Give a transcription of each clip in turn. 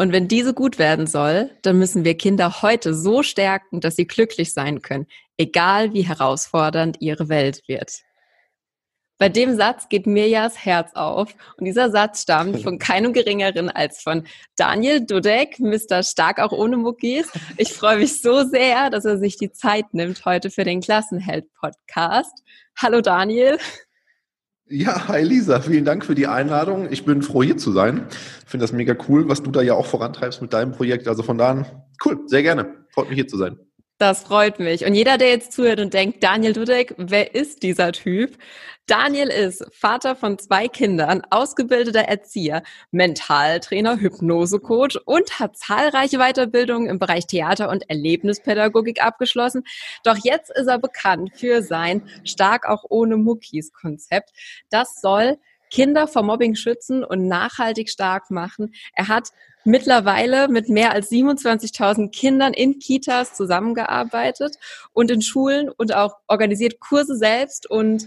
Und wenn diese gut werden soll, dann müssen wir Kinder heute so stärken, dass sie glücklich sein können, egal wie herausfordernd ihre Welt wird. Bei dem Satz geht mir ja das Herz auf. Und dieser Satz stammt von keinem Geringeren als von Daniel Dudek, Mr. Stark auch ohne Muckis. Ich freue mich so sehr, dass er sich die Zeit nimmt heute für den Klassenheld-Podcast. Hallo Daniel. Ja, hi Lisa, vielen Dank für die Einladung. Ich bin froh hier zu sein. Ich finde das mega cool, was du da ja auch vorantreibst mit deinem Projekt. Also von da an, cool, sehr gerne. Freut mich hier zu sein. Das freut mich. Und jeder, der jetzt zuhört und denkt, Daniel Dudek, wer ist dieser Typ? Daniel ist Vater von zwei Kindern, ausgebildeter Erzieher, Mentaltrainer, Hypnosecoach und hat zahlreiche Weiterbildungen im Bereich Theater und Erlebnispädagogik abgeschlossen. Doch jetzt ist er bekannt für sein Stark auch ohne Muckis Konzept. Das soll Kinder vor Mobbing schützen und nachhaltig stark machen. Er hat mittlerweile mit mehr als 27.000 Kindern in Kitas zusammengearbeitet und in Schulen und auch organisiert Kurse selbst und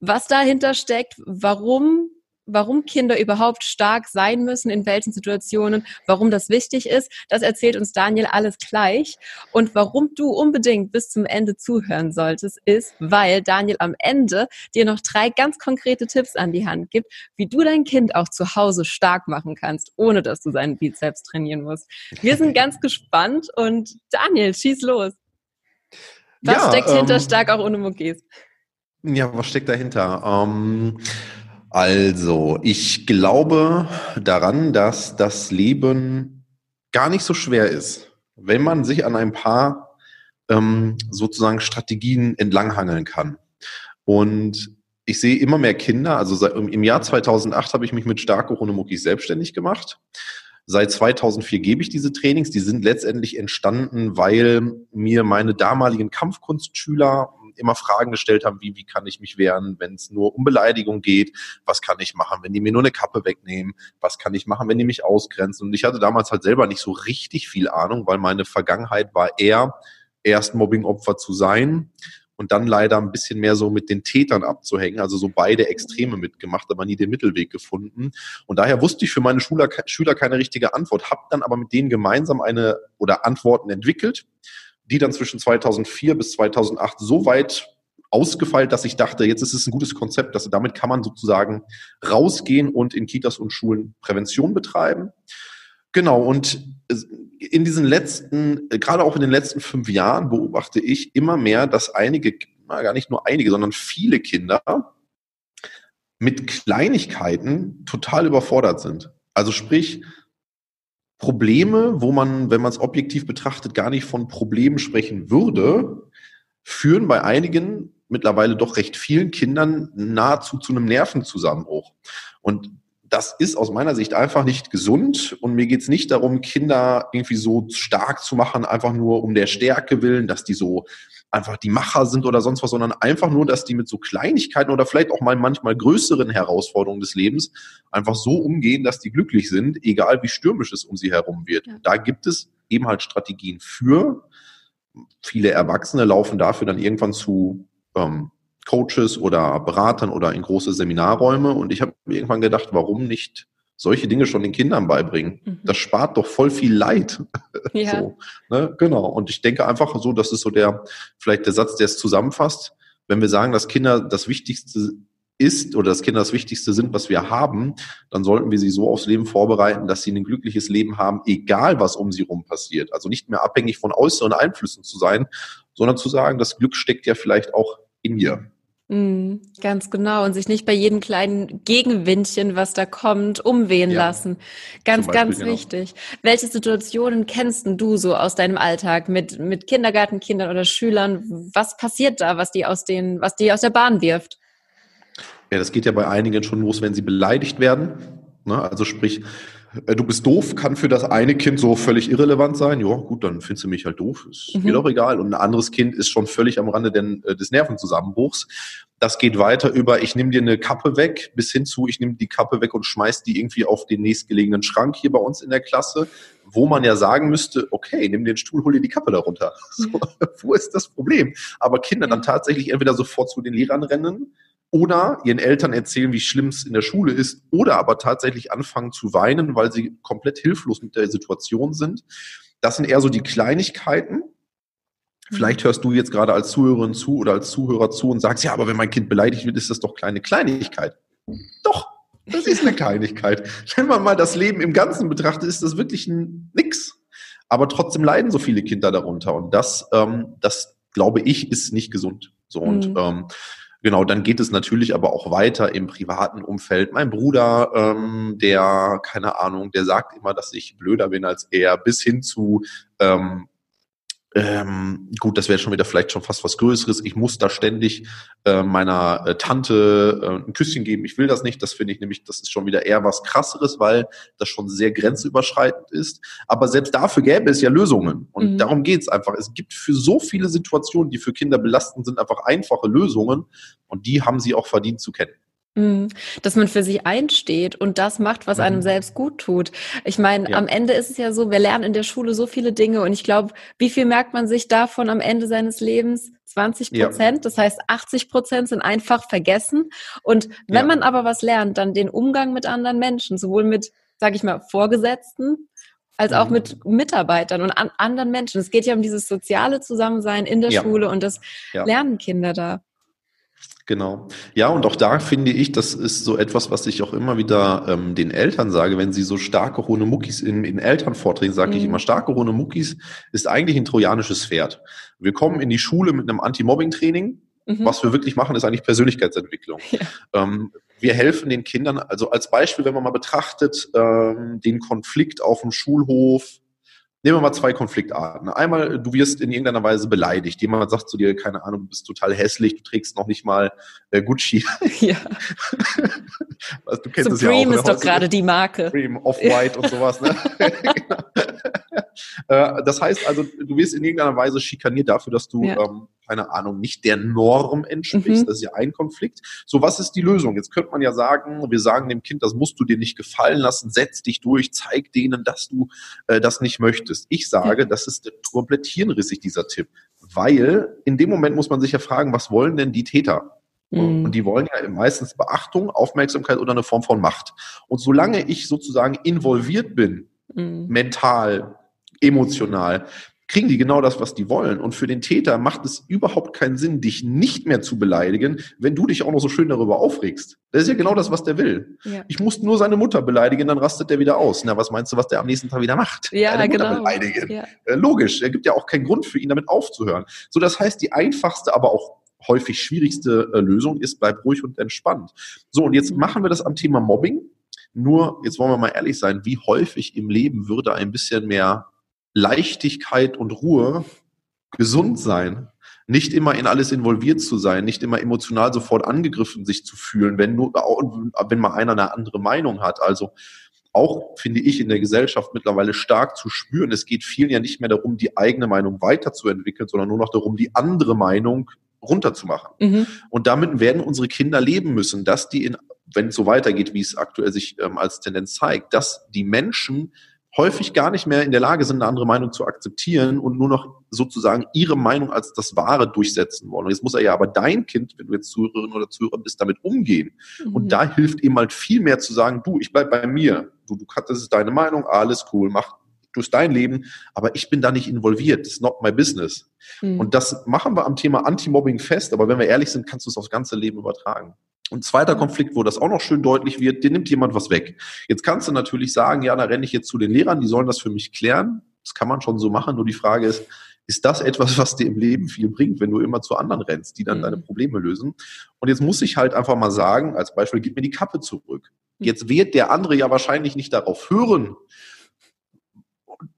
was dahinter steckt, warum warum Kinder überhaupt stark sein müssen, in welchen Situationen, warum das wichtig ist, das erzählt uns Daniel alles gleich. Und warum du unbedingt bis zum Ende zuhören solltest, ist, weil Daniel am Ende dir noch drei ganz konkrete Tipps an die Hand gibt, wie du dein Kind auch zu Hause stark machen kannst, ohne dass du seinen Bizeps trainieren musst. Wir sind ganz gespannt und Daniel, schieß los. Was ja, steckt hinter ähm, stark auch ohne Muckis? Ja, was steckt dahinter? Ähm, also, ich glaube daran, dass das Leben gar nicht so schwer ist, wenn man sich an ein paar ähm, sozusagen Strategien entlanghangeln kann. Und ich sehe immer mehr Kinder, also seit, im Jahr 2008 habe ich mich mit Starke Honomokis selbstständig gemacht. Seit 2004 gebe ich diese Trainings. Die sind letztendlich entstanden, weil mir meine damaligen Kampfkunstschüler immer Fragen gestellt haben, wie, wie kann ich mich wehren, wenn es nur um Beleidigung geht, was kann ich machen, wenn die mir nur eine Kappe wegnehmen, was kann ich machen, wenn die mich ausgrenzen. Und ich hatte damals halt selber nicht so richtig viel Ahnung, weil meine Vergangenheit war eher, erst Mobbingopfer zu sein und dann leider ein bisschen mehr so mit den Tätern abzuhängen, also so beide Extreme mitgemacht, aber nie den Mittelweg gefunden. Und daher wusste ich für meine Schüler, Schüler keine richtige Antwort, habe dann aber mit denen gemeinsam eine oder Antworten entwickelt die dann zwischen 2004 bis 2008 so weit ausgefeilt, dass ich dachte, jetzt ist es ein gutes Konzept, dass damit kann man sozusagen rausgehen und in Kitas und Schulen Prävention betreiben. Genau, und in diesen letzten, gerade auch in den letzten fünf Jahren beobachte ich immer mehr, dass einige, gar nicht nur einige, sondern viele Kinder mit Kleinigkeiten total überfordert sind. Also sprich, Probleme, wo man, wenn man es objektiv betrachtet, gar nicht von Problemen sprechen würde, führen bei einigen, mittlerweile doch recht vielen Kindern nahezu zu einem Nervenzusammenbruch. Und das ist aus meiner Sicht einfach nicht gesund und mir geht es nicht darum, Kinder irgendwie so stark zu machen, einfach nur um der Stärke willen, dass die so einfach die Macher sind oder sonst was, sondern einfach nur, dass die mit so Kleinigkeiten oder vielleicht auch mal manchmal größeren Herausforderungen des Lebens einfach so umgehen, dass die glücklich sind, egal wie stürmisch es um sie herum wird. Ja. Da gibt es eben halt Strategien für. Viele Erwachsene laufen dafür dann irgendwann zu ähm, Coaches oder Beratern oder in große Seminarräume und ich habe mir irgendwann gedacht, warum nicht solche Dinge schon den Kindern beibringen. Mhm. Das spart doch voll viel Leid. Ja. so, ne? Genau. Und ich denke einfach so, das ist so der, vielleicht der Satz, der es zusammenfasst. Wenn wir sagen, dass Kinder das Wichtigste ist oder dass Kinder das Wichtigste sind, was wir haben, dann sollten wir sie so aufs Leben vorbereiten, dass sie ein glückliches Leben haben, egal was um sie rum passiert. Also nicht mehr abhängig von äußeren Einflüssen zu sein, sondern zu sagen, das Glück steckt ja vielleicht auch in mir. Mm, ganz genau. Und sich nicht bei jedem kleinen Gegenwindchen, was da kommt, umwehen ja. lassen. Ganz, Beispiel, ganz genau. wichtig. Welche Situationen kennst du so aus deinem Alltag mit, mit Kindergartenkindern oder Schülern? Was passiert da, was die aus den, was die aus der Bahn wirft? Ja, das geht ja bei einigen schon los, wenn sie beleidigt werden. Ne? Also sprich, du bist doof, kann für das eine Kind so völlig irrelevant sein. Ja, gut, dann findest du mich halt doof. Ist mhm. mir doch egal. Und ein anderes Kind ist schon völlig am Rande äh, des Nervenzusammenbruchs. Das geht weiter über, ich nehme dir eine Kappe weg, bis hin zu, ich nehme die Kappe weg und schmeiß die irgendwie auf den nächstgelegenen Schrank hier bei uns in der Klasse, wo man ja sagen müsste, okay, nimm den Stuhl, hol dir die Kappe darunter. So, mhm. wo ist das Problem? Aber Kinder dann tatsächlich entweder sofort zu den Lehrern rennen, oder ihren Eltern erzählen, wie schlimm es in der Schule ist, oder aber tatsächlich anfangen zu weinen, weil sie komplett hilflos mit der Situation sind. Das sind eher so die Kleinigkeiten. Vielleicht hörst du jetzt gerade als Zuhörerin zu oder als Zuhörer zu und sagst, ja, aber wenn mein Kind beleidigt wird, ist das doch kleine Kleinigkeit. Doch, das ist eine Kleinigkeit. Wenn man mal das Leben im Ganzen betrachtet, ist das wirklich ein nix. Aber trotzdem leiden so viele Kinder darunter. Und das, ähm, das glaube ich, ist nicht gesund. So und mhm. ähm, Genau, dann geht es natürlich aber auch weiter im privaten Umfeld. Mein Bruder, ähm, der, keine Ahnung, der sagt immer, dass ich blöder bin als er, bis hin zu, ähm, ähm, gut, das wäre schon wieder vielleicht schon fast was Größeres. Ich muss da ständig äh, meiner äh, Tante äh, ein Küsschen geben. Ich will das nicht. Das finde ich nämlich, das ist schon wieder eher was Krasseres, weil das schon sehr grenzüberschreitend ist. Aber selbst dafür gäbe es ja Lösungen. Und mhm. darum geht es einfach. Es gibt für so viele Situationen, die für Kinder belastend sind, einfach einfache Lösungen. Und die haben sie auch verdient zu kennen. Mhm. Dass man für sich einsteht und das macht, was einem mhm. selbst gut tut. Ich meine, ja. am Ende ist es ja so, wir lernen in der Schule so viele Dinge und ich glaube, wie viel merkt man sich davon am Ende seines Lebens? 20 Prozent, ja. das heißt 80 Prozent sind einfach vergessen. Und wenn ja. man aber was lernt, dann den Umgang mit anderen Menschen, sowohl mit, sage ich mal, Vorgesetzten als auch mhm. mit Mitarbeitern und an anderen Menschen. Es geht ja um dieses soziale Zusammensein in der Schule und das lernen Kinder da. Genau. Ja, und auch da finde ich, das ist so etwas, was ich auch immer wieder ähm, den Eltern sage, wenn sie so starke hohe Muckis in, in Elternvorträgen, sage mhm. ich immer, starke hohe Muckis ist eigentlich ein trojanisches Pferd. Wir kommen in die Schule mit einem Anti-Mobbing-Training. Mhm. Was wir wirklich machen, ist eigentlich Persönlichkeitsentwicklung. Ja. Ähm, wir helfen den Kindern, also als Beispiel, wenn man mal betrachtet, ähm, den Konflikt auf dem Schulhof, Nehmen wir mal zwei Konfliktarten. Einmal, du wirst in irgendeiner Weise beleidigt. Jemand sagt zu dir, keine Ahnung, du bist total hässlich, du trägst noch nicht mal äh, Gucci. Ja. Was, du kennst Supreme das ja auch, ist doch gerade die Marke. Supreme, Off-White und sowas. Ne? äh, das heißt also, du wirst in irgendeiner Weise schikaniert dafür, dass du ja. ähm, keine Ahnung, nicht der Norm entsprichst. Mhm. Das ist ja ein Konflikt. So, was ist die Lösung? Jetzt könnte man ja sagen, wir sagen dem Kind, das musst du dir nicht gefallen lassen, setz dich durch, zeig denen, dass du äh, das nicht möchtest. Ich sage, das ist komplett hirnrissig, dieser Tipp. Weil in dem Moment muss man sich ja fragen, was wollen denn die Täter? Mhm. Und die wollen ja meistens Beachtung, Aufmerksamkeit oder eine Form von Macht. Und solange ich sozusagen involviert bin, mhm. mental, emotional, kriegen die genau das, was die wollen. Und für den Täter macht es überhaupt keinen Sinn, dich nicht mehr zu beleidigen, wenn du dich auch noch so schön darüber aufregst. Das ist ja genau das, was der will. Ja. Ich muss nur seine Mutter beleidigen, dann rastet der wieder aus. Na, was meinst du, was der am nächsten Tag wieder macht? Ja, Deine Mutter genau. beleidigen. Ja. Äh, logisch, er gibt ja auch keinen Grund für ihn, damit aufzuhören. So, das heißt, die einfachste, aber auch häufig schwierigste äh, Lösung ist, bleib ruhig und entspannt. So, und jetzt mhm. machen wir das am Thema Mobbing. Nur, jetzt wollen wir mal ehrlich sein, wie häufig im Leben würde ein bisschen mehr Leichtigkeit und Ruhe, gesund sein, nicht immer in alles involviert zu sein, nicht immer emotional sofort angegriffen sich zu fühlen, wenn nur, wenn mal einer eine andere Meinung hat. Also auch finde ich in der Gesellschaft mittlerweile stark zu spüren. Es geht vielen ja nicht mehr darum, die eigene Meinung weiterzuentwickeln, sondern nur noch darum, die andere Meinung runterzumachen. Mhm. Und damit werden unsere Kinder leben müssen, dass die in, wenn es so weitergeht, wie es aktuell sich ähm, als Tendenz zeigt, dass die Menschen häufig gar nicht mehr in der Lage sind, eine andere Meinung zu akzeptieren und nur noch sozusagen ihre Meinung als das Wahre durchsetzen wollen. Und jetzt muss er ja aber dein Kind, wenn du jetzt Zuhörerin oder Zuhörer bist, damit umgehen. Mhm. Und da hilft ihm halt viel mehr zu sagen, du, ich bleib bei mir. Du, du das ist deine Meinung, alles cool, mach durch dein Leben, aber ich bin da nicht involviert. It's not my business. Mhm. Und das machen wir am Thema Anti-Mobbing fest, aber wenn wir ehrlich sind, kannst du es aufs ganze Leben übertragen. Und zweiter Konflikt, wo das auch noch schön deutlich wird, dir nimmt jemand was weg. Jetzt kannst du natürlich sagen, ja, da renne ich jetzt zu den Lehrern, die sollen das für mich klären. Das kann man schon so machen, nur die Frage ist, ist das etwas, was dir im Leben viel bringt, wenn du immer zu anderen rennst, die dann mhm. deine Probleme lösen. Und jetzt muss ich halt einfach mal sagen, als Beispiel, gib mir die Kappe zurück. Mhm. Jetzt wird der andere ja wahrscheinlich nicht darauf hören,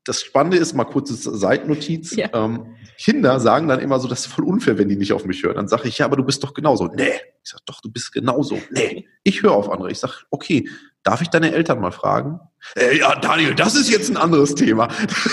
das Spannende ist, mal kurze Seitennotiz. Ja. Ähm, Kinder sagen dann immer so, das ist voll unfair, wenn die nicht auf mich hören. Dann sage ich, ja, aber du bist doch genauso. Nee. Ich sage, doch, du bist genauso. Nee. Ich höre auf andere. Ich sage, okay, darf ich deine Eltern mal fragen? Äh, ja, Daniel, das ist jetzt ein anderes Thema.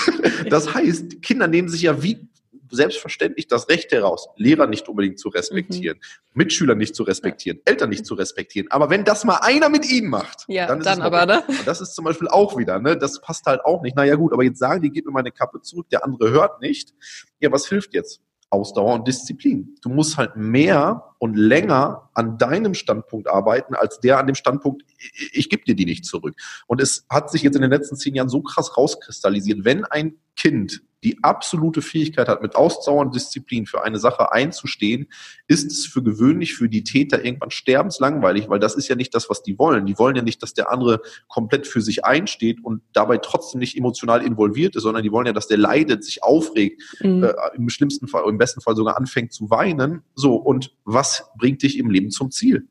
das heißt, Kinder nehmen sich ja wie selbstverständlich das Recht heraus, Lehrer nicht unbedingt zu respektieren, mhm. Mitschüler nicht zu respektieren, ja. Eltern nicht zu respektieren. Aber wenn das mal einer mit ihnen macht, ja, dann, dann aber, ne? Und das ist zum Beispiel auch wieder, ne? Das passt halt auch nicht. Naja, gut, aber jetzt sagen die, gib mir meine Kappe zurück, der andere hört nicht. Ja, was hilft jetzt? Ausdauer und Disziplin. Du musst halt mehr und länger an deinem Standpunkt arbeiten, als der an dem Standpunkt, ich, ich gebe dir die nicht zurück. Und es hat sich jetzt in den letzten zehn Jahren so krass rauskristallisiert, wenn ein Kind die absolute Fähigkeit hat, mit Ausdauer und Disziplin für eine Sache einzustehen, ist es für gewöhnlich für die Täter irgendwann sterbenslangweilig, weil das ist ja nicht das, was die wollen. Die wollen ja nicht, dass der andere komplett für sich einsteht und dabei trotzdem nicht emotional involviert ist, sondern die wollen ja, dass der leidet, sich aufregt, mhm. äh, im schlimmsten Fall, im besten Fall sogar anfängt zu weinen. So, und was bringt dich im Leben zum Ziel?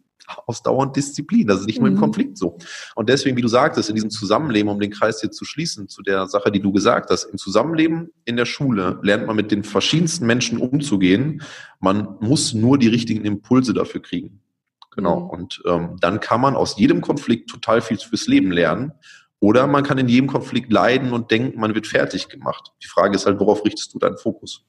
Ausdauernd Disziplin. Das ist nicht nur im mhm. Konflikt so. Und deswegen, wie du sagtest, in diesem Zusammenleben, um den Kreis hier zu schließen, zu der Sache, die du gesagt hast, im Zusammenleben in der Schule lernt man mit den verschiedensten Menschen umzugehen. Man muss nur die richtigen Impulse dafür kriegen. Genau. Mhm. Und ähm, dann kann man aus jedem Konflikt total viel fürs Leben lernen. Oder man kann in jedem Konflikt leiden und denken, man wird fertig gemacht. Die Frage ist halt, worauf richtest du deinen Fokus?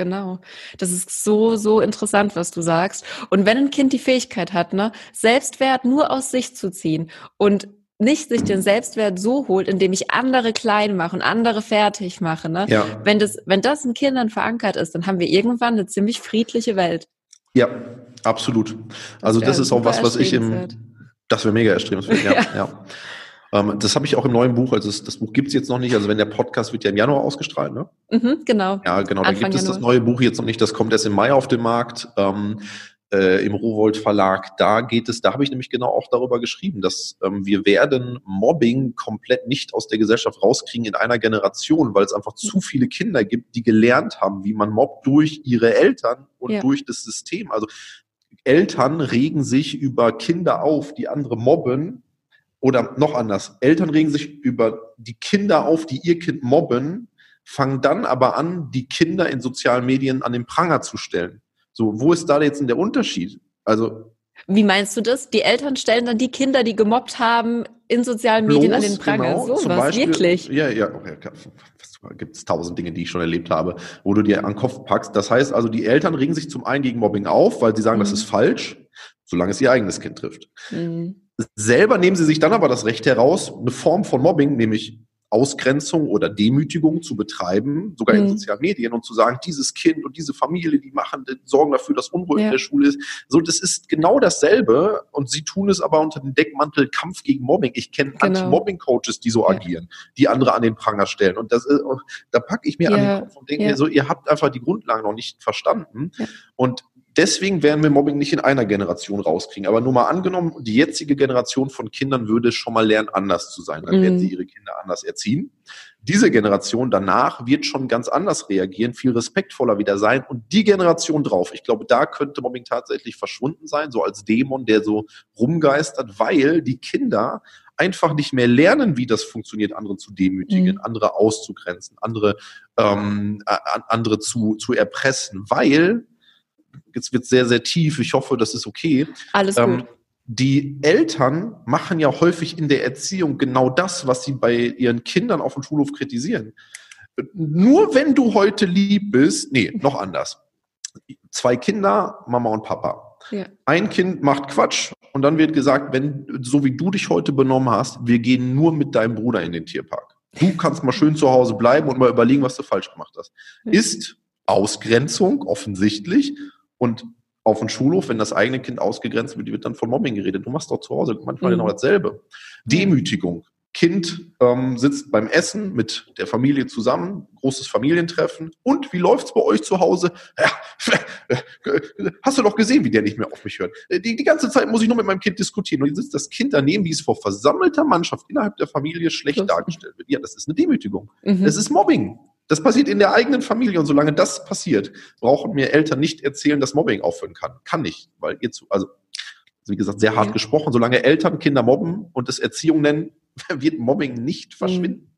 Genau. Das ist so, so interessant, was du sagst. Und wenn ein Kind die Fähigkeit hat, ne, Selbstwert nur aus sich zu ziehen und nicht sich den Selbstwert so holt, indem ich andere klein mache und andere fertig mache, ne? Ja. Wenn das, wenn das in Kindern verankert ist, dann haben wir irgendwann eine ziemlich friedliche Welt. Ja, absolut. Also das, das ist auch was, was ich im, das wäre mega erstrebenswert, ja. ja. ja. Ähm, das habe ich auch im neuen Buch, also das, das Buch gibt's jetzt noch nicht, also wenn der Podcast wird ja im Januar ausgestrahlt, ne? Mhm, genau. Ja, genau, dann gibt es das neue Buch jetzt noch nicht, das kommt erst im Mai auf den Markt. Ähm, äh, im Rowold Verlag, da geht es, da habe ich nämlich genau auch darüber geschrieben, dass ähm, wir werden Mobbing komplett nicht aus der Gesellschaft rauskriegen in einer Generation, weil es einfach zu viele Kinder gibt, die gelernt haben, wie man mobbt durch ihre Eltern und ja. durch das System. Also Eltern regen sich über Kinder auf, die andere mobben, oder noch anders, Eltern regen sich über die Kinder auf, die ihr Kind mobben, fangen dann aber an, die Kinder in sozialen Medien an den Pranger zu stellen. So, wo ist da jetzt denn der Unterschied? Also. Wie meinst du das? Die Eltern stellen dann die Kinder, die gemobbt haben, in sozialen Medien an den Pranger. Genau, so was, wirklich? Ja, ja, okay, gibt es tausend Dinge, die ich schon erlebt habe, wo du dir an den Kopf packst. Das heißt also, die Eltern regen sich zum einen gegen Mobbing auf, weil sie sagen, mhm. das ist falsch, solange es ihr eigenes Kind trifft. Mhm. Selber nehmen sie sich dann aber das Recht heraus, eine Form von Mobbing, nämlich Ausgrenzung oder Demütigung zu betreiben, sogar mhm. in sozialen Medien und zu sagen, dieses Kind und diese Familie, die machen, die sorgen dafür, dass Unruhe ja. in der Schule ist. So, das ist genau dasselbe und sie tun es aber unter dem Deckmantel Kampf gegen Mobbing. Ich kenne genau. Anti-Mobbing-Coaches, die so ja. agieren, die andere an den Pranger stellen. Und das ist, da packe ich mir ja. an den Kopf und denke mir so, ihr habt einfach die Grundlagen noch nicht verstanden. Und deswegen werden wir Mobbing nicht in einer Generation rauskriegen. Aber nur mal angenommen, die jetzige Generation von Kindern würde schon mal lernen, anders zu sein. Dann mhm. werden sie ihre Kinder anders erziehen. Diese Generation danach wird schon ganz anders reagieren, viel respektvoller wieder sein. Und die Generation drauf, ich glaube, da könnte Mobbing tatsächlich verschwunden sein, so als Dämon, der so rumgeistert, weil die Kinder einfach nicht mehr lernen, wie das funktioniert, andere zu demütigen, mhm. andere auszugrenzen, andere, ähm, andere zu, zu erpressen, weil jetzt wird sehr, sehr tief. Ich hoffe, das ist okay. Alles ähm, gut. Die Eltern machen ja häufig in der Erziehung genau das, was sie bei ihren Kindern auf dem Schulhof kritisieren. Nur wenn du heute lieb bist, nee, noch anders. Zwei Kinder, Mama und Papa. Ja. Ein Kind macht Quatsch und dann wird gesagt, wenn, so wie du dich heute benommen hast, wir gehen nur mit deinem Bruder in den Tierpark. Du kannst mal schön zu Hause bleiben und mal überlegen, was du falsch gemacht hast. Ist Ausgrenzung offensichtlich und auf dem Schulhof, wenn das eigene Kind ausgegrenzt wird, wird dann von Mobbing geredet. Du machst doch zu Hause manchmal mhm. genau dasselbe. Demütigung. Kind ähm, sitzt beim Essen mit der Familie zusammen, großes Familientreffen. Und wie läuft's bei euch zu Hause? Ja, hast du doch gesehen, wie der nicht mehr auf mich hört. Äh, die, die ganze Zeit muss ich nur mit meinem Kind diskutieren. Und jetzt sitzt das Kind daneben, wie es vor versammelter Mannschaft innerhalb der Familie schlecht dargestellt wird. Ja, das ist eine Demütigung. Mhm. Das ist Mobbing. Das passiert in der eigenen Familie und solange das passiert, brauchen mir Eltern nicht erzählen, dass Mobbing aufhören kann. Kann nicht, weil ihr zu, also wie gesagt, sehr hart ja. gesprochen, solange Eltern Kinder mobben und es Erziehung nennen, wird Mobbing nicht verschwinden.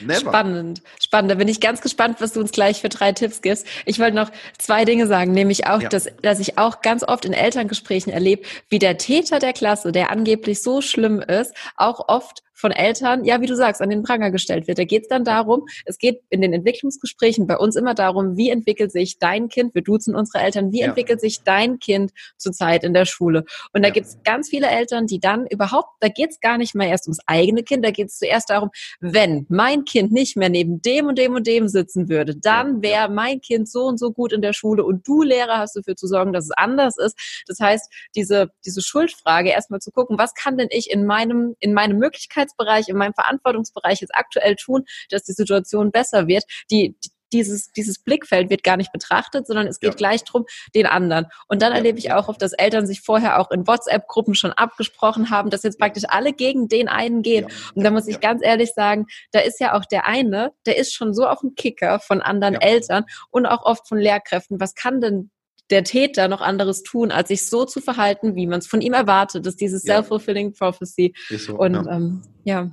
Never. Spannend, spannend. Da bin ich ganz gespannt, was du uns gleich für drei Tipps gibst. Ich wollte noch zwei Dinge sagen, nämlich auch, ja. dass, dass ich auch ganz oft in Elterngesprächen erlebe, wie der Täter der Klasse, der angeblich so schlimm ist, auch oft von Eltern, ja, wie du sagst, an den Pranger gestellt wird. Da geht es dann darum, es geht in den Entwicklungsgesprächen bei uns immer darum, wie entwickelt sich dein Kind, wir duzen unsere Eltern, wie ja. entwickelt sich dein Kind zurzeit in der Schule? Und da ja. gibt es ganz viele Eltern, die dann überhaupt, da geht es gar nicht mehr erst ums eigene Kind, da geht es zuerst darum, wenn mein Kind nicht mehr neben dem und dem und dem sitzen würde, dann wäre mein Kind so und so gut in der Schule und du Lehrer hast dafür zu sorgen, dass es anders ist. Das heißt, diese, diese Schuldfrage erstmal zu gucken, was kann denn ich in meinem, in meinem Möglichkeit Tätigkeitsbereich, in meinem Verantwortungsbereich jetzt aktuell tun, dass die Situation besser wird, die, dieses, dieses Blickfeld wird gar nicht betrachtet, sondern es geht ja. gleich drum den anderen. Und dann ja. erlebe ich auch oft, dass Eltern sich vorher auch in WhatsApp-Gruppen schon abgesprochen haben, dass jetzt praktisch alle gegen den einen gehen. Und da muss ich ganz ehrlich sagen, da ist ja auch der eine, der ist schon so auf dem Kicker von anderen Eltern und auch oft von Lehrkräften. Was kann denn der Täter noch anderes tun, als sich so zu verhalten, wie man es von ihm erwartet. Das ist dieses ja. self-fulfilling prophecy. So, und ja. Ähm, ja.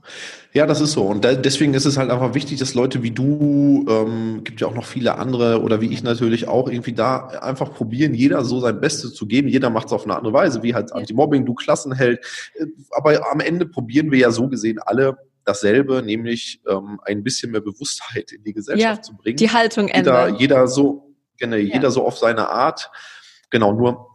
Ja, das ist so. Und da, deswegen ist es halt einfach wichtig, dass Leute wie du, ähm, gibt ja auch noch viele andere oder wie ich natürlich auch irgendwie da einfach probieren, jeder so sein Bestes zu geben. Jeder macht es auf eine andere Weise, wie halt Anti-Mobbing, du Klassenheld. Äh, aber am Ende probieren wir ja so gesehen alle dasselbe, nämlich ähm, ein bisschen mehr Bewusstheit in die Gesellschaft ja, zu bringen. Die Haltung ändern. Jeder, jeder so, Genau, ja. jeder so auf seine Art. Genau, nur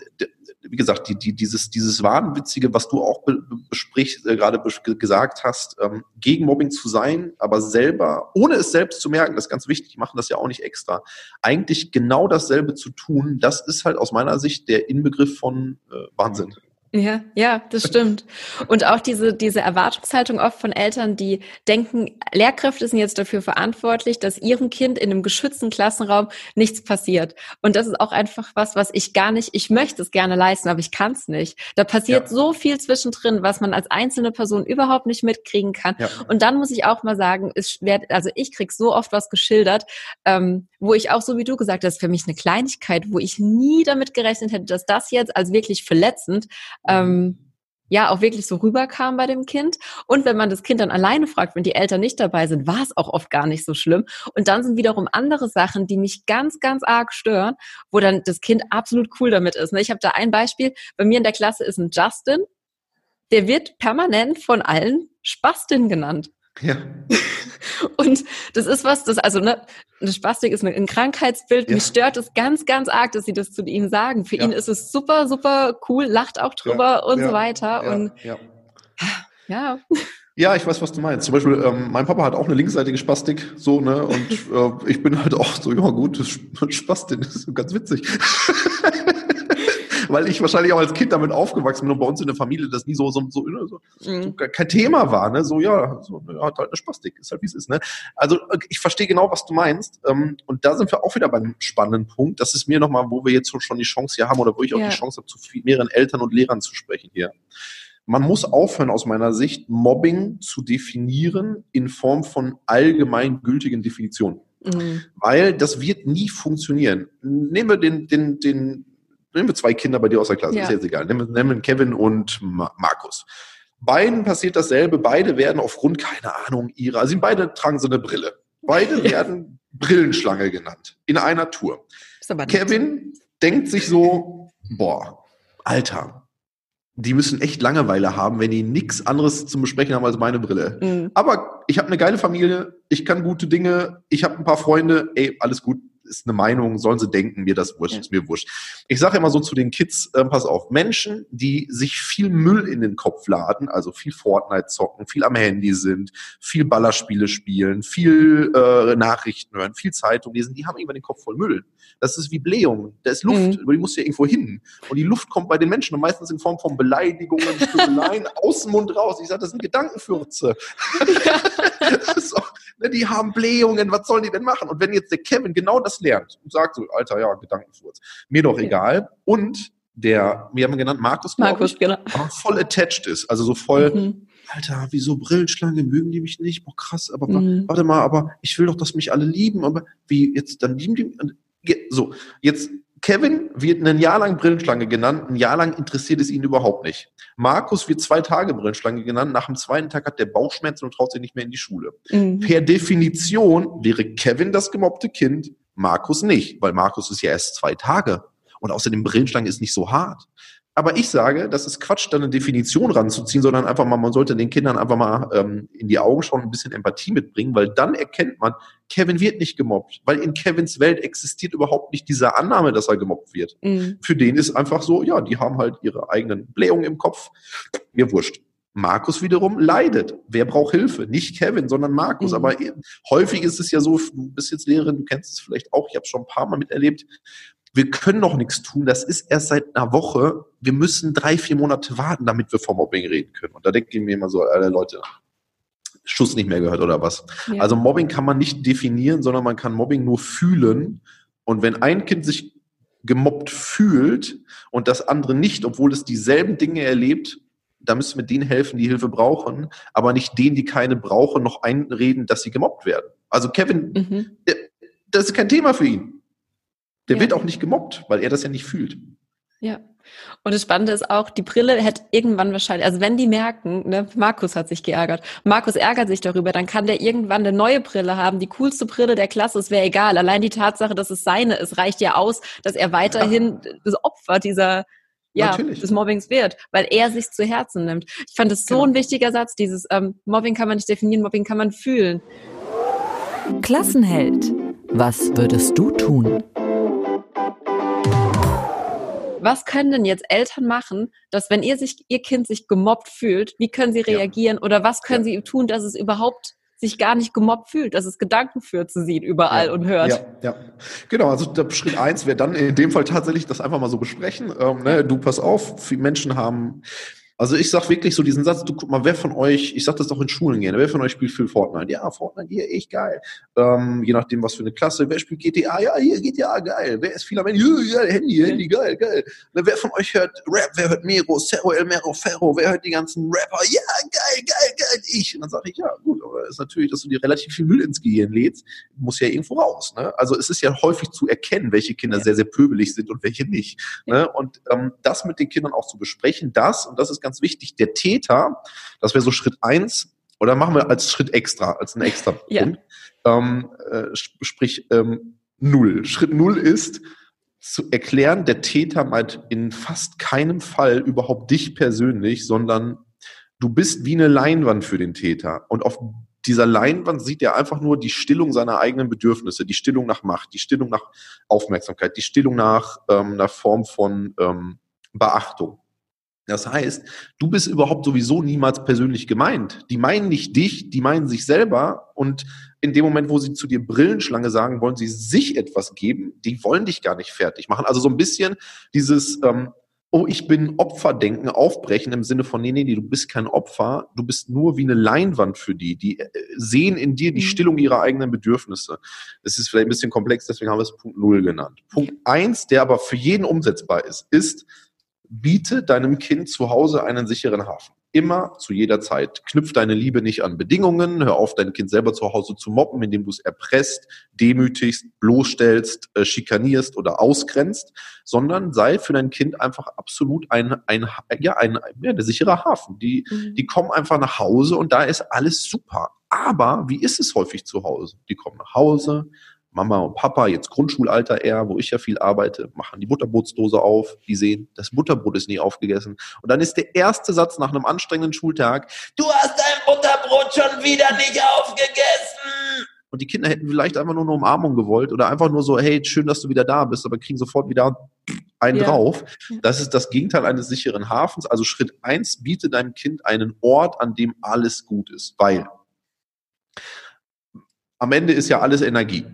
wie gesagt, die, die, dieses, dieses Wahnwitzige, was du auch besprichst, äh, gerade gesagt hast, ähm, gegen Mobbing zu sein, aber selber, ohne es selbst zu merken, das ist ganz wichtig, die machen das ja auch nicht extra, eigentlich genau dasselbe zu tun, das ist halt aus meiner Sicht der Inbegriff von äh, Wahnsinn. Ja, ja, das stimmt. Und auch diese, diese Erwartungshaltung oft von Eltern, die denken, Lehrkräfte sind jetzt dafür verantwortlich, dass ihrem Kind in einem geschützten Klassenraum nichts passiert. Und das ist auch einfach was, was ich gar nicht, ich möchte es gerne leisten, aber ich kann es nicht. Da passiert ja. so viel zwischendrin, was man als einzelne Person überhaupt nicht mitkriegen kann. Ja. Und dann muss ich auch mal sagen, es wird, also ich krieg so oft was geschildert, ähm, wo ich auch so wie du gesagt hast, für mich eine Kleinigkeit, wo ich nie damit gerechnet hätte, dass das jetzt als wirklich verletzend ähm, ja auch wirklich so rüberkam bei dem Kind. Und wenn man das Kind dann alleine fragt, wenn die Eltern nicht dabei sind, war es auch oft gar nicht so schlimm. Und dann sind wiederum andere Sachen, die mich ganz, ganz arg stören, wo dann das Kind absolut cool damit ist. Ne? Ich habe da ein Beispiel. Bei mir in der Klasse ist ein Justin, der wird permanent von allen Spastin genannt. Ja. Und das ist was, das, also, ne, eine Spastik ist ein Krankheitsbild. Ja. Mich stört es ganz, ganz arg, dass sie das zu ihm sagen. Für ja. ihn ist es super, super cool, lacht auch drüber ja. und so weiter. Und ja. Ja, ich weiß, was du meinst. Zum Beispiel, ähm, mein Papa hat auch eine linksseitige Spastik, so, ne, und äh, ich bin halt auch so, ja gut, das Spastin ist ganz witzig. weil ich wahrscheinlich auch als Kind damit aufgewachsen bin und bei uns in der Familie das nie so, so, so, so, mhm. so kein Thema war. Ne? So, ja, so, ja, hat halt eine Spastik, ist halt wie es ist. Ne? Also ich verstehe genau, was du meinst. Ähm, und da sind wir auch wieder beim spannenden Punkt. Das ist mir nochmal, wo wir jetzt schon die Chance hier haben oder wo ich auch ja. die Chance habe, zu viel, mehreren Eltern und Lehrern zu sprechen hier. Man muss aufhören, aus meiner Sicht, Mobbing zu definieren in Form von allgemein gültigen Definitionen. Mhm. Weil das wird nie funktionieren. Nehmen wir den, den, den nehmen wir zwei Kinder bei dir aus der Klasse, ja. ist jetzt egal. Nehmen, wir Kevin und Markus. Beiden passiert dasselbe, beide werden aufgrund, keine Ahnung, ihrer, also beide tragen so eine Brille. Beide werden Brillenschlange genannt, in einer Tour. Kevin denkt sich so, boah, Alter, die müssen echt Langeweile haben, wenn die nichts anderes zum Besprechen haben als meine Brille. Mhm. Aber ich habe eine geile Familie, ich kann gute Dinge, ich habe ein paar Freunde, ey, alles gut, ist eine Meinung, sollen sie denken, mir das wurscht, ja. ist mir wurscht. Ich sage immer so zu den Kids, äh, pass auf, Menschen, die sich viel Müll in den Kopf laden, also viel Fortnite zocken, viel am Handy sind, viel Ballerspiele spielen, viel äh, Nachrichten hören, viel Zeitung lesen, die haben irgendwann den Kopf voll Müll. Das ist wie Blähung. Da ist Luft, mhm. aber die muss ja irgendwo hin. Und die Luft kommt bei den Menschen und meistens in Form von Beleidigungen, Pöbeleien aus dem Mund raus. Ich sage, das sind Gedankenfürze. Ja. so, ne, die haben Blähungen, was sollen die denn machen? Und wenn jetzt der Kevin genau das lernt und sagt so, Alter, ja, Gedankenfurz, mir doch egal. Und der, wir haben ihn genannt Markus, Markus, ich, genau. voll attached ist. Also so voll, mhm. Alter, wieso Brillenschlange, mögen die mich nicht? Boah, krass, aber mhm. warte mal, aber ich will doch, dass mich alle lieben, aber wie, jetzt, dann lieben die, so, jetzt Kevin wird ein Jahr lang Brillenschlange genannt, ein Jahr lang interessiert es ihn überhaupt nicht. Markus wird zwei Tage Brillenschlange genannt, nach dem zweiten Tag hat der Bauchschmerzen und traut sich nicht mehr in die Schule. Mhm. Per Definition wäre Kevin das gemobbte Kind, Markus nicht, weil Markus ist ja erst zwei Tage. Und außerdem Brillenschlange ist nicht so hart. Aber ich sage, das ist Quatsch, da eine Definition ranzuziehen, sondern einfach mal, man sollte den Kindern einfach mal ähm, in die Augen schauen, ein bisschen Empathie mitbringen, weil dann erkennt man, Kevin wird nicht gemobbt, weil in Kevins Welt existiert überhaupt nicht diese Annahme, dass er gemobbt wird. Mhm. Für den ist einfach so, ja, die haben halt ihre eigenen Blähungen im Kopf, mir wurscht. Markus wiederum leidet. Wer braucht Hilfe? Nicht Kevin, sondern Markus. Mhm. Aber häufig ist es ja so, du bist jetzt Lehrerin, du kennst es vielleicht auch, ich habe schon ein paar Mal miterlebt, wir können noch nichts tun, das ist erst seit einer Woche, wir müssen drei, vier Monate warten, damit wir vom Mobbing reden können. Und da denke ich mir immer so, alle Leute, Schuss nicht mehr gehört oder was. Ja. Also Mobbing kann man nicht definieren, sondern man kann Mobbing nur fühlen. Und wenn ein Kind sich gemobbt fühlt und das andere nicht, obwohl es dieselben Dinge erlebt, da müssen wir denen helfen, die Hilfe brauchen, aber nicht denen, die keine brauchen, noch einreden, dass sie gemobbt werden. Also Kevin, mhm. das ist kein Thema für ihn. Der ja. wird auch nicht gemobbt, weil er das ja nicht fühlt. Ja. Und das Spannende ist auch, die Brille hätte irgendwann wahrscheinlich, also wenn die merken, ne, Markus hat sich geärgert, Markus ärgert sich darüber, dann kann der irgendwann eine neue Brille haben, die coolste Brille der Klasse, es wäre egal. Allein die Tatsache, dass es seine ist, reicht ja aus, dass er weiterhin ja. das Opfer dieser, ja, Natürlich. des Mobbings wird, weil er sich zu Herzen nimmt. Ich fand das so genau. ein wichtiger Satz, dieses ähm, Mobbing kann man nicht definieren, Mobbing kann man fühlen. Klassenheld, was würdest du tun? Was können denn jetzt Eltern machen, dass wenn ihr sich, ihr Kind sich gemobbt fühlt, wie können sie reagieren ja. oder was können ja. sie tun, dass es überhaupt sich gar nicht gemobbt fühlt, dass es Gedankenfürze sieht überall ja, und hört. Ja, ja. Genau, also der Schritt eins wäre dann in dem Fall tatsächlich das einfach mal so besprechen. Ähm, ne, du pass auf, viele Menschen haben also ich sag wirklich so diesen Satz, du guck mal, wer von euch, ich sag das auch in Schulen gerne, wer von euch spielt viel Fortnite? Ja, Fortnite, hier, echt geil. Ähm, je nachdem, was für eine Klasse, wer spielt GTA? Ja, hier, GTA, geil. Wer ist viel am Handy? Ja, Handy, Handy, geil, geil. Wer von euch hört Rap? Wer hört Mero, Cerro, El Mero, Ferro? Wer hört die ganzen Rapper? Ja, geil, geil, geil, ich. Und dann sage ich, ja, gut, aber ist natürlich, dass du dir relativ viel Müll ins Gehirn lädst, muss ja irgendwo raus. Ne? Also es ist ja häufig zu erkennen, welche Kinder ja. sehr, sehr pöbelig sind und welche nicht. Ja. Ne? Und ähm, das mit den Kindern auch zu besprechen, das, und das ist ganz wichtig, der Täter, das wäre so Schritt eins, oder machen wir als Schritt extra, als ein extra ja. Punkt, ähm, äh, sprich ähm, null. Schritt null ist, zu erklären, der Täter meint in fast keinem Fall überhaupt dich persönlich, sondern du bist wie eine Leinwand für den Täter. Und auf dieser Leinwand sieht er einfach nur die Stillung seiner eigenen Bedürfnisse, die Stillung nach Macht, die Stillung nach Aufmerksamkeit, die Stillung nach ähm, einer Form von ähm, Beachtung. Das heißt, du bist überhaupt sowieso niemals persönlich gemeint. Die meinen nicht dich, die meinen sich selber. Und in dem Moment, wo sie zu dir Brillenschlange sagen, wollen sie sich etwas geben, die wollen dich gar nicht fertig machen. Also so ein bisschen dieses, ähm, oh, ich bin Opferdenken aufbrechen im Sinne von, nee, nee, nee, du bist kein Opfer, du bist nur wie eine Leinwand für die. Die äh, sehen in dir die mhm. Stillung ihrer eigenen Bedürfnisse. Das ist vielleicht ein bisschen komplex, deswegen haben wir es Punkt Null genannt. Punkt eins, der aber für jeden umsetzbar ist, ist, biete deinem Kind zu Hause einen sicheren Hafen. Immer, zu jeder Zeit. Knüpf deine Liebe nicht an Bedingungen. Hör auf, dein Kind selber zu Hause zu mobben, indem du es erpresst, demütigst, bloßstellst, äh, schikanierst oder ausgrenzt, sondern sei für dein Kind einfach absolut ein, ein, ja, ein, ja, ein sicherer Hafen. Die, mhm. die kommen einfach nach Hause und da ist alles super. Aber wie ist es häufig zu Hause? Die kommen nach Hause, Mama und Papa, jetzt Grundschulalter eher, wo ich ja viel arbeite, machen die Butterbrotsdose auf, die sehen, das Butterbrot ist nie aufgegessen. Und dann ist der erste Satz nach einem anstrengenden Schultag, du hast dein Butterbrot schon wieder nicht aufgegessen. Und die Kinder hätten vielleicht einfach nur eine Umarmung gewollt oder einfach nur so, hey, schön, dass du wieder da bist, aber kriegen sofort wieder einen ja. drauf. Das ist das Gegenteil eines sicheren Hafens. Also Schritt eins, biete deinem Kind einen Ort, an dem alles gut ist, weil am Ende ist ja alles Energie.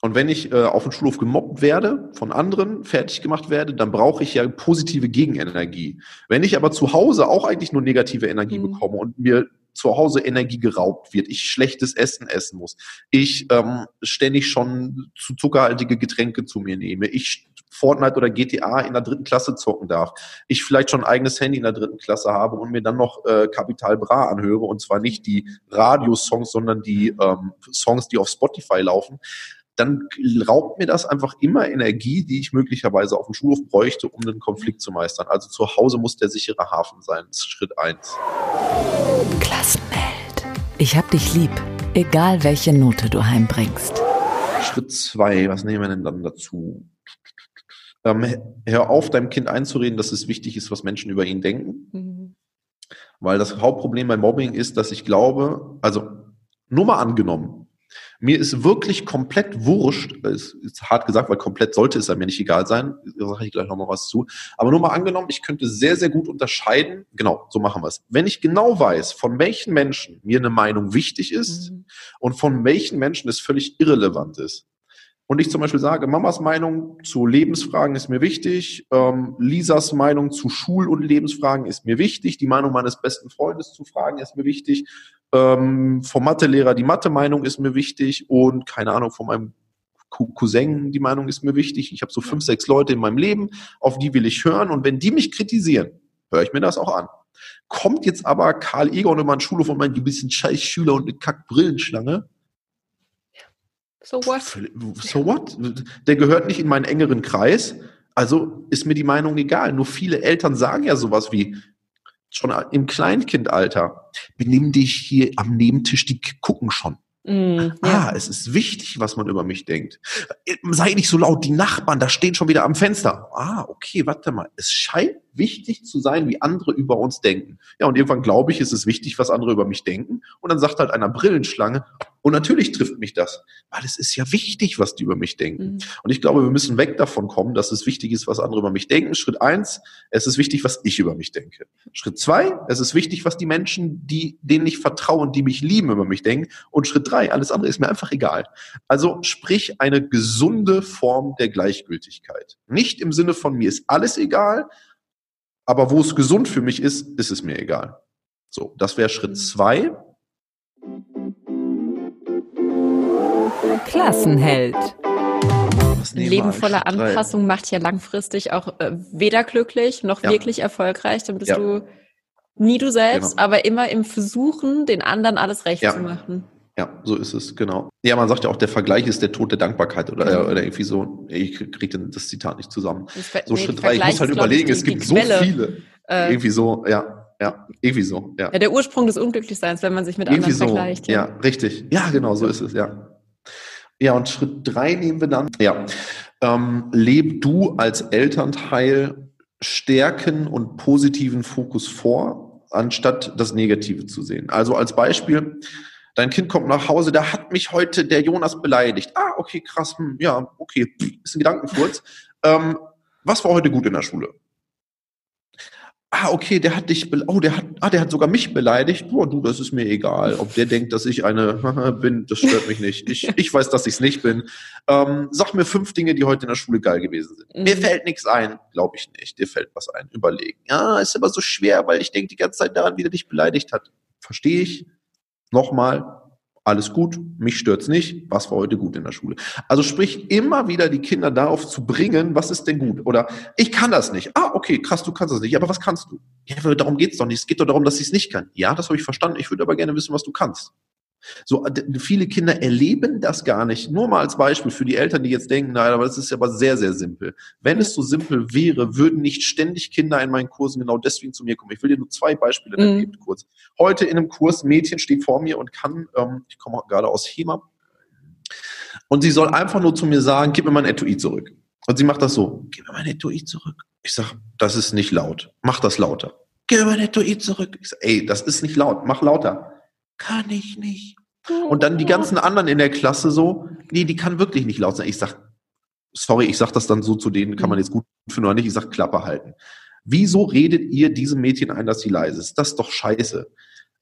Und wenn ich äh, auf dem Schulhof gemobbt werde, von anderen fertig gemacht werde, dann brauche ich ja positive Gegenenergie. Wenn ich aber zu Hause auch eigentlich nur negative Energie mhm. bekomme und mir zu Hause Energie geraubt wird, ich schlechtes Essen essen muss, ich ähm, ständig schon zu zuckerhaltige Getränke zu mir nehme, ich Fortnite oder GTA in der dritten Klasse zocken darf, ich vielleicht schon ein eigenes Handy in der dritten Klasse habe und mir dann noch äh, Capital Bra anhöre und zwar nicht die Radiosongs, sondern die ähm, Songs, die auf Spotify laufen, dann raubt mir das einfach immer Energie, die ich möglicherweise auf dem Schulhof bräuchte, um den Konflikt zu meistern. Also zu Hause muss der sichere Hafen sein. Das ist Schritt eins. Klassenheld. Ich hab dich lieb, egal welche Note du heimbringst. Schritt zwei, was nehmen wir denn dann dazu? Ähm, hör auf, deinem Kind einzureden, dass es wichtig ist, was Menschen über ihn denken. Mhm. Weil das Hauptproblem bei Mobbing ist, dass ich glaube, also nur mal angenommen, mir ist wirklich komplett wurscht, ist, ist hart gesagt, weil komplett sollte es mir nicht egal sein, da sage ich gleich nochmal was zu, aber nur mal angenommen, ich könnte sehr, sehr gut unterscheiden, genau, so machen wir es. Wenn ich genau weiß, von welchen Menschen mir eine Meinung wichtig ist mhm. und von welchen Menschen es völlig irrelevant ist, und ich zum Beispiel sage, Mamas Meinung zu Lebensfragen ist mir wichtig, ähm, Lisas Meinung zu Schul- und Lebensfragen ist mir wichtig, die Meinung meines besten Freundes zu Fragen ist mir wichtig ähm, vom Mathelehrer die Mathe-Meinung ist mir wichtig und keine Ahnung, von meinem Cousin die Meinung ist mir wichtig. Ich habe so fünf, sechs Leute in meinem Leben, auf die will ich hören und wenn die mich kritisieren, höre ich mir das auch an. Kommt jetzt aber Karl Egon über den Schulhof und meint, du bist ein scheiß Schüler und eine Kack-Brillenschlange. So what? So what? Der gehört nicht in meinen engeren Kreis. Also ist mir die Meinung egal. Nur viele Eltern sagen ja sowas wie, schon im Kleinkindalter, benimm dich hier am Nebentisch, die gucken schon. Mm, ja. Ah, es ist wichtig, was man über mich denkt. Sei nicht so laut, die Nachbarn, da stehen schon wieder am Fenster. Ah, okay, warte mal. Es scheint wichtig zu sein, wie andere über uns denken. Ja, und irgendwann glaube ich, ist es wichtig, was andere über mich denken. Und dann sagt halt einer Brillenschlange, und natürlich trifft mich das, weil es ist ja wichtig, was die über mich denken. Mhm. Und ich glaube, wir müssen weg davon kommen, dass es wichtig ist, was andere über mich denken. Schritt eins, es ist wichtig, was ich über mich denke. Schritt zwei, es ist wichtig, was die Menschen, die, denen ich vertraue und die mich lieben, über mich denken. Und Schritt drei, alles andere ist mir einfach egal. Also sprich eine gesunde Form der Gleichgültigkeit. Nicht im Sinne von mir ist alles egal, aber wo es gesund für mich ist, ist es mir egal. So, das wäre Schritt zwei. Klassenheld. Ein Leben voller Anpassung macht ja langfristig auch äh, weder glücklich noch ja. wirklich erfolgreich. Dann bist ja. du nie du selbst, genau. aber immer im Versuchen, den anderen alles recht ja. zu machen. Ja, so ist es, genau. Ja, man sagt ja auch, der Vergleich ist der Tod der Dankbarkeit oder, mhm. oder irgendwie so. Ich kriege das Zitat nicht zusammen. so nee, Schritt drei, ich muss halt überlegen, es gibt so viele. Äh, irgendwie so, ja, ja, irgendwie so, ja. ja. Der Ursprung des Unglücklichseins, wenn man sich mit irgendwie anderen so, vergleicht. Ja. ja, richtig. Ja, genau, so ist es, ja. Ja, und Schritt drei nehmen wir dann. Ja, ähm, leb du als Elternteil Stärken und positiven Fokus vor, anstatt das Negative zu sehen. Also als Beispiel, Dein Kind kommt nach Hause, da hat mich heute der Jonas beleidigt. Ah, okay, krass, hm, ja, okay, ist ein Gedankenfurz. Ähm, was war heute gut in der Schule? Ah, okay, der hat dich, oh, der hat, ah, der hat sogar mich beleidigt. Boah, du, das ist mir egal. Ob der denkt, dass ich eine bin, das stört mich nicht. Ich, ich weiß, dass ich es nicht bin. Ähm, sag mir fünf Dinge, die heute in der Schule geil gewesen sind. Mhm. Mir fällt nichts ein, glaube ich nicht. Dir fällt was ein. Überlegen. Ja, ist aber so schwer, weil ich denke die ganze Zeit daran, wie der dich beleidigt hat. Verstehe ich. Nochmal, alles gut, mich stört's nicht, was war heute gut in der Schule. Also sprich immer wieder die Kinder darauf zu bringen, was ist denn gut? Oder ich kann das nicht. Ah, okay, krass, du kannst das nicht, aber was kannst du? Ja, darum geht's doch nicht. Es geht doch darum, dass ich es nicht kann. Ja, das habe ich verstanden. Ich würde aber gerne wissen, was du kannst. So, viele Kinder erleben das gar nicht. Nur mal als Beispiel für die Eltern, die jetzt denken, nein, aber das ist aber sehr, sehr simpel. Wenn es so simpel wäre, würden nicht ständig Kinder in meinen Kursen genau deswegen zu mir kommen. Ich will dir nur zwei Beispiele nennen, mhm. kurz. Heute in einem Kurs, Mädchen steht vor mir und kann, ähm, ich komme gerade aus HEMA, und sie soll einfach nur zu mir sagen, gib mir mein Etui zurück. Und sie macht das so, gib mir mein Etui zurück. Ich sag, das ist nicht laut. Mach das lauter. Gib mir mein Etui zurück. Ich sag, ey, das ist nicht laut. Mach lauter kann ich nicht. Und dann die ganzen anderen in der Klasse so, nee, die kann wirklich nicht laut sein. Ich sag, sorry, ich sag das dann so zu denen, kann man jetzt gut finden oder nicht, ich sag Klappe halten. Wieso redet ihr diesem Mädchen ein, dass sie leise ist? Das ist doch scheiße.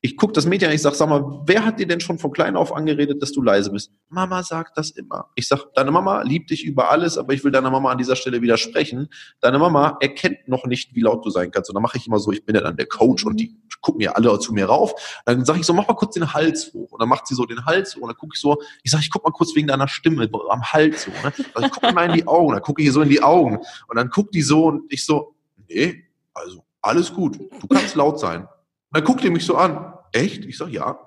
Ich gucke das Mädchen an, ich sag, sag mal, wer hat dir denn schon von klein auf angeredet, dass du leise bist? Mama sagt das immer. Ich sag, deine Mama liebt dich über alles, aber ich will deiner Mama an dieser Stelle widersprechen. Deine Mama erkennt noch nicht, wie laut du sein kannst. Und dann mache ich immer so, ich bin ja dann der Coach und die gucken ja alle zu mir rauf. Dann sage ich so, mach mal kurz den Hals hoch. Und dann macht sie so den Hals hoch. Und dann gucke ich so, ich sage, ich guck mal kurz wegen deiner Stimme am Hals so. Ne? Also ich gucke mal in die Augen. Dann gucke ich so in die Augen. Und dann guckt die so und ich so, nee, also alles gut. Du kannst laut sein. Und dann guckt die mich so an echt? Ich sag, ja.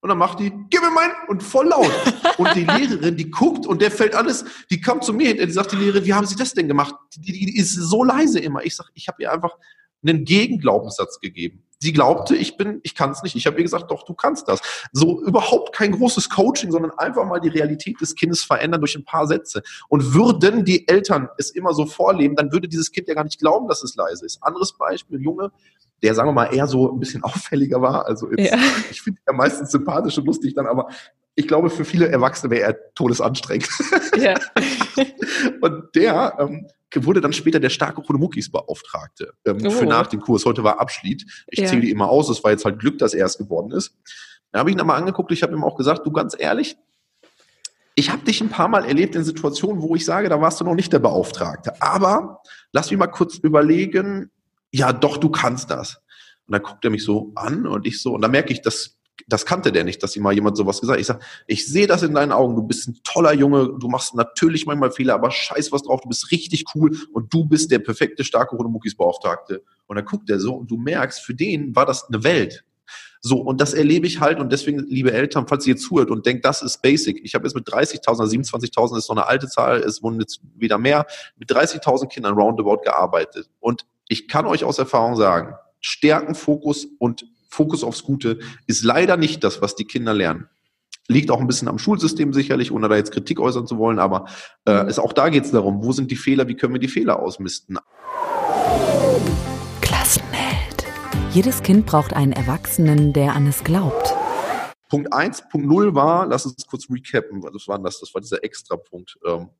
Und dann macht die, gib mir meinen und voll laut. Und die Lehrerin, die guckt und der fällt alles, die kam zu mir hinter, die sagt die Lehrerin, wie haben Sie das denn gemacht? Die, die, die ist so leise immer. Ich sag, ich habe ihr einfach einen Gegenglaubenssatz gegeben. Sie glaubte, ich bin, ich kann es nicht. Ich habe ihr gesagt, doch, du kannst das. So überhaupt kein großes Coaching, sondern einfach mal die Realität des Kindes verändern durch ein paar Sätze. Und würden die Eltern es immer so vorleben, dann würde dieses Kind ja gar nicht glauben, dass es leise ist. Anderes Beispiel, Junge, der, sagen wir mal, eher so ein bisschen auffälliger war. Also jetzt, ja. ich finde er meistens sympathisch und lustig dann, aber ich glaube, für viele Erwachsene wäre er todesanstrengend. Ja. und der ähm, wurde dann später der starke Chronomukis Beauftragte ähm, oh. für nach dem Kurs. Heute war Abschied. Ich ja. zähle die immer aus. Es war jetzt halt Glück, dass er es geworden ist. Da habe ich ihn aber angeguckt. Ich habe ihm auch gesagt, du ganz ehrlich, ich habe dich ein paar Mal erlebt in Situationen, wo ich sage, da warst du noch nicht der Beauftragte. Aber lass mich mal kurz überlegen, ja, doch, du kannst das. Und dann guckt er mich so an und ich so, und dann merke ich, das, das kannte der nicht, dass ihm mal jemand sowas gesagt hat. Ich sage, ich sehe das in deinen Augen, du bist ein toller Junge, du machst natürlich manchmal Fehler, aber scheiß was drauf, du bist richtig cool und du bist der perfekte, starke Rodemuckis-Beauftragte. Und dann guckt er so und du merkst, für den war das eine Welt. So, und das erlebe ich halt und deswegen, liebe Eltern, falls ihr zuhört und denkt, das ist basic. Ich habe jetzt mit 30.000 oder 27.000 ist so eine alte Zahl, es wurden jetzt wieder mehr, mit 30.000 Kindern roundabout gearbeitet. Und ich kann euch aus Erfahrung sagen, Stärkenfokus und Fokus aufs Gute ist leider nicht das, was die Kinder lernen. Liegt auch ein bisschen am Schulsystem sicherlich, ohne da jetzt Kritik äußern zu wollen, aber äh, ist, auch da geht es darum, wo sind die Fehler, wie können wir die Fehler ausmisten. Klassenheld. Jedes Kind braucht einen Erwachsenen, der an es glaubt. Punkt 1, Punkt 0 war, lass uns kurz recappen, was war das? Das war dieser Extra-Punkt. Ähm,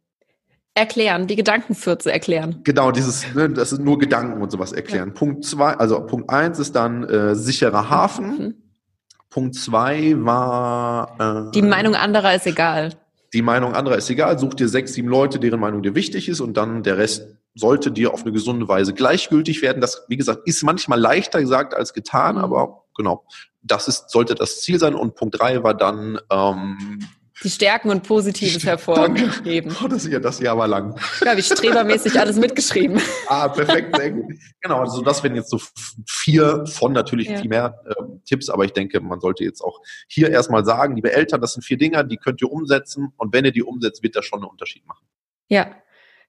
erklären, die Gedankenfürze erklären. Genau, dieses, ne, das ist nur Gedanken und sowas erklären. Ja. Punkt zwei, also Punkt eins ist dann äh, sicherer Hafen. Mhm. Punkt zwei war äh, die Meinung anderer ist egal. Die Meinung anderer ist egal. Such dir sechs, sieben Leute, deren Meinung dir wichtig ist und dann der Rest sollte dir auf eine gesunde Weise gleichgültig werden. Das, wie gesagt, ist manchmal leichter gesagt als getan, mhm. aber genau, das ist, sollte das Ziel sein. Und Punkt drei war dann ähm, die Stärken und Positives hervorheben. Oh, das, ja, das Jahr war lang. Ja, wie strebermäßig alles mitgeschrieben. ah, perfekt, sehr gut. Genau, also das wären jetzt so vier von natürlich ja. viel mehr äh, Tipps, aber ich denke, man sollte jetzt auch hier erstmal sagen, liebe Eltern, das sind vier Dinge, die könnt ihr umsetzen und wenn ihr die umsetzt, wird das schon einen Unterschied machen. Ja,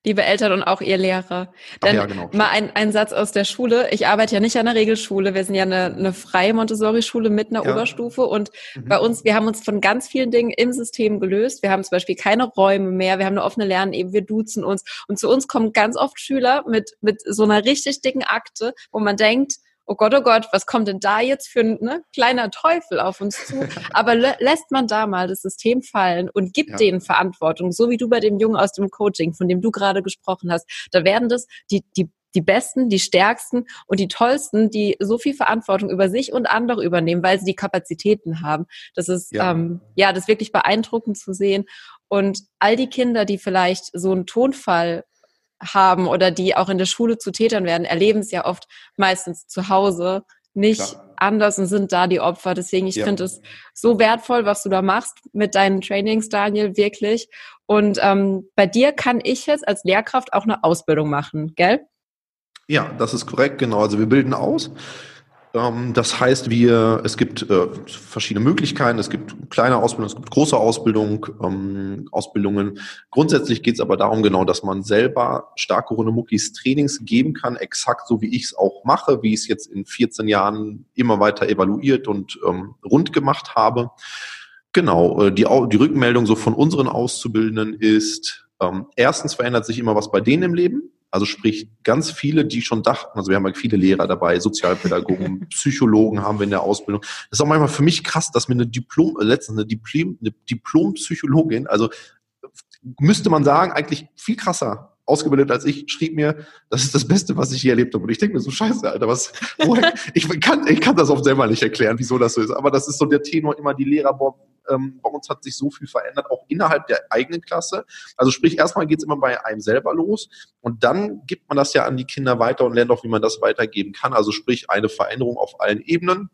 liebe Eltern und auch ihr Lehrer. Dann ja, genau. mal ein, ein Satz aus der Schule. Ich arbeite ja nicht an der Regelschule. Wir sind ja eine, eine freie Montessori-Schule mit einer ja. Oberstufe und mhm. bei uns, wir haben uns von ganz vielen Dingen im System gelöst. Wir haben zum Beispiel keine Räume mehr. Wir haben eine offene Lernen, eben wir duzen uns. Und zu uns kommen ganz oft Schüler mit, mit so einer richtig dicken Akte, wo man denkt, oh Gott, oh Gott, was kommt denn da jetzt für ein ne, kleiner Teufel auf uns zu? Aber lässt man da mal das System fallen und gibt ja. denen Verantwortung, so wie du bei dem Jungen aus dem Coaching, von dem du gerade gesprochen hast, da werden das die, die die Besten, die Stärksten und die Tollsten, die so viel Verantwortung über sich und andere übernehmen, weil sie die Kapazitäten haben. Das ist ja, ähm, ja das ist wirklich beeindruckend zu sehen. Und all die Kinder, die vielleicht so einen Tonfall haben oder die auch in der Schule zu Tätern werden, erleben es ja oft meistens zu Hause nicht Klar. anders und sind da die Opfer. Deswegen, ich ja. finde es so wertvoll, was du da machst mit deinen Trainings, Daniel, wirklich. Und ähm, bei dir kann ich jetzt als Lehrkraft auch eine Ausbildung machen, gell? Ja, das ist korrekt, genau. Also wir bilden aus. Ähm, das heißt, wir, es gibt äh, verschiedene Möglichkeiten. Es gibt kleine Ausbildungen, es gibt große Ausbildung, ähm, Ausbildungen. Grundsätzlich geht es aber darum genau, dass man selber starke Muckis Trainings geben kann, exakt so wie ich es auch mache, wie ich es jetzt in 14 Jahren immer weiter evaluiert und ähm, rund gemacht habe. Genau, äh, die, die Rückmeldung so von unseren Auszubildenden ist, ähm, erstens verändert sich immer was bei denen im Leben. Also sprich, ganz viele, die schon dachten, also wir haben halt viele Lehrer dabei, Sozialpädagogen, Psychologen haben wir in der Ausbildung. Das ist auch manchmal für mich krass, dass mir eine Diplom, äh, letztens eine Diplom, eine Diplompsychologin, also müsste man sagen, eigentlich viel krasser, ausgebildet als ich, schrieb mir, das ist das Beste, was ich je erlebt habe. Und ich denke mir so, scheiße, Alter, was, woher, ich, kann, ich kann das oft selber nicht erklären, wieso das so ist. Aber das ist so der Tenor immer, die Lehrer, boah, ähm, bei uns hat sich so viel verändert, auch innerhalb der eigenen Klasse. Also sprich, erstmal geht's immer bei einem selber los und dann gibt man das ja an die Kinder weiter und lernt auch, wie man das weitergeben kann. Also sprich, eine Veränderung auf allen Ebenen.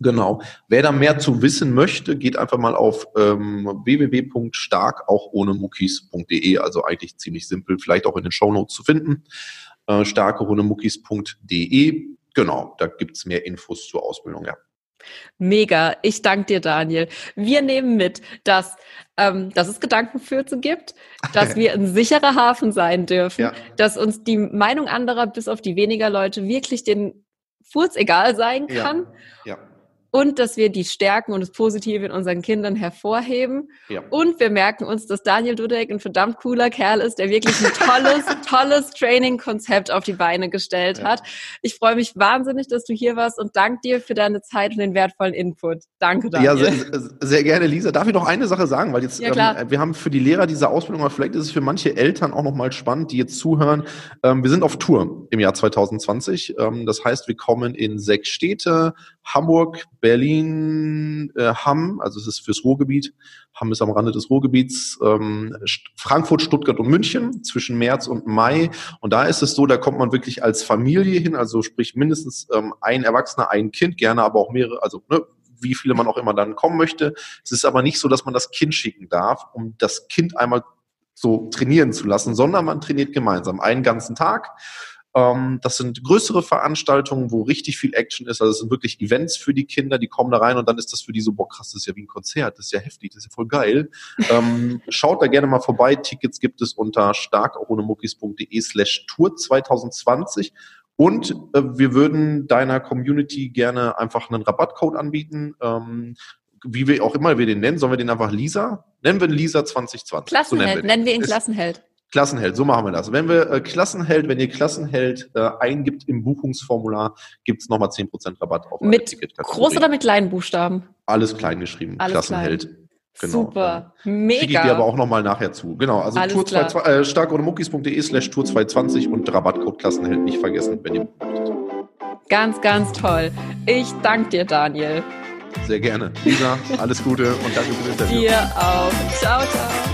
Genau. Wer da mehr zu wissen möchte, geht einfach mal auf ähm, www.stark auch ohne muckis.de, also eigentlich ziemlich simpel, vielleicht auch in den Shownotes zu finden. Äh, starke ohne muckis.de. Genau, da gibt's mehr Infos zur Ausbildung, ja. Mega. Ich danke dir, Daniel. Wir nehmen mit, dass, ähm, dass es Gedankenfürze gibt, dass wir ein sicherer Hafen sein dürfen, ja. dass uns die Meinung anderer bis auf die weniger Leute wirklich den Furz egal sein kann. Ja. ja und dass wir die Stärken und das Positive in unseren Kindern hervorheben. Ja. Und wir merken uns, dass Daniel Dudek ein verdammt cooler Kerl ist, der wirklich ein tolles, tolles Training-Konzept auf die Beine gestellt ja. hat. Ich freue mich wahnsinnig, dass du hier warst und danke dir für deine Zeit und den wertvollen Input. Danke, Daniel. Ja, sehr, sehr gerne, Lisa. Darf ich noch eine Sache sagen? Weil jetzt, ja, ähm, wir haben für die Lehrer diese Ausbildung, aber vielleicht ist es für manche Eltern auch nochmal spannend, die jetzt zuhören. Ähm, wir sind auf Tour im Jahr 2020. Ähm, das heißt, wir kommen in sechs Städte, Hamburg, Berlin, äh, Hamm, also es ist fürs Ruhrgebiet. Hamm ist am Rande des Ruhrgebiets. Ähm, Frankfurt, Stuttgart und München zwischen März und Mai. Und da ist es so, da kommt man wirklich als Familie hin, also sprich mindestens ähm, ein Erwachsener, ein Kind, gerne aber auch mehrere, also ne, wie viele man auch immer dann kommen möchte. Es ist aber nicht so, dass man das Kind schicken darf, um das Kind einmal so trainieren zu lassen, sondern man trainiert gemeinsam einen ganzen Tag. Ähm, das sind größere Veranstaltungen, wo richtig viel Action ist. Also es sind wirklich Events für die Kinder, die kommen da rein und dann ist das für die so, boah krass, das ist ja wie ein Konzert, das ist ja heftig, das ist ja voll geil. ähm, schaut da gerne mal vorbei. Tickets gibt es unter starkohnemuckis.de slash Tour 2020. Und äh, wir würden deiner Community gerne einfach einen Rabattcode anbieten. Ähm, wie wir auch immer wir den nennen, sollen wir den einfach Lisa? Nennen wir den Lisa 2020. Klassenheld, so nennen, wir, nennen wir ihn Klassenheld. Klassenheld, so machen wir das. Wenn wir äh, Klassenheld, wenn ihr Klassenheld äh, eingibt im Buchungsformular, gibt's nochmal 10% Rabatt auf mit. Groß oder mit kleinen Buchstaben? Alles klein geschrieben. Alles Klassenheld. Klein. Genau. Super. Mega. Schicke ich dir aber auch nochmal nachher zu. Genau. Also Alles Tour 2, äh, stark oder muckis.de slash Tour 220 und Rabattcode Klassenheld nicht vergessen, wenn ihr möchtet. Ganz, ganz toll. Ich danke dir, Daniel. Sehr gerne. Lisa, alles Gute und danke für das Interview. Dir auch. Ciao, ciao.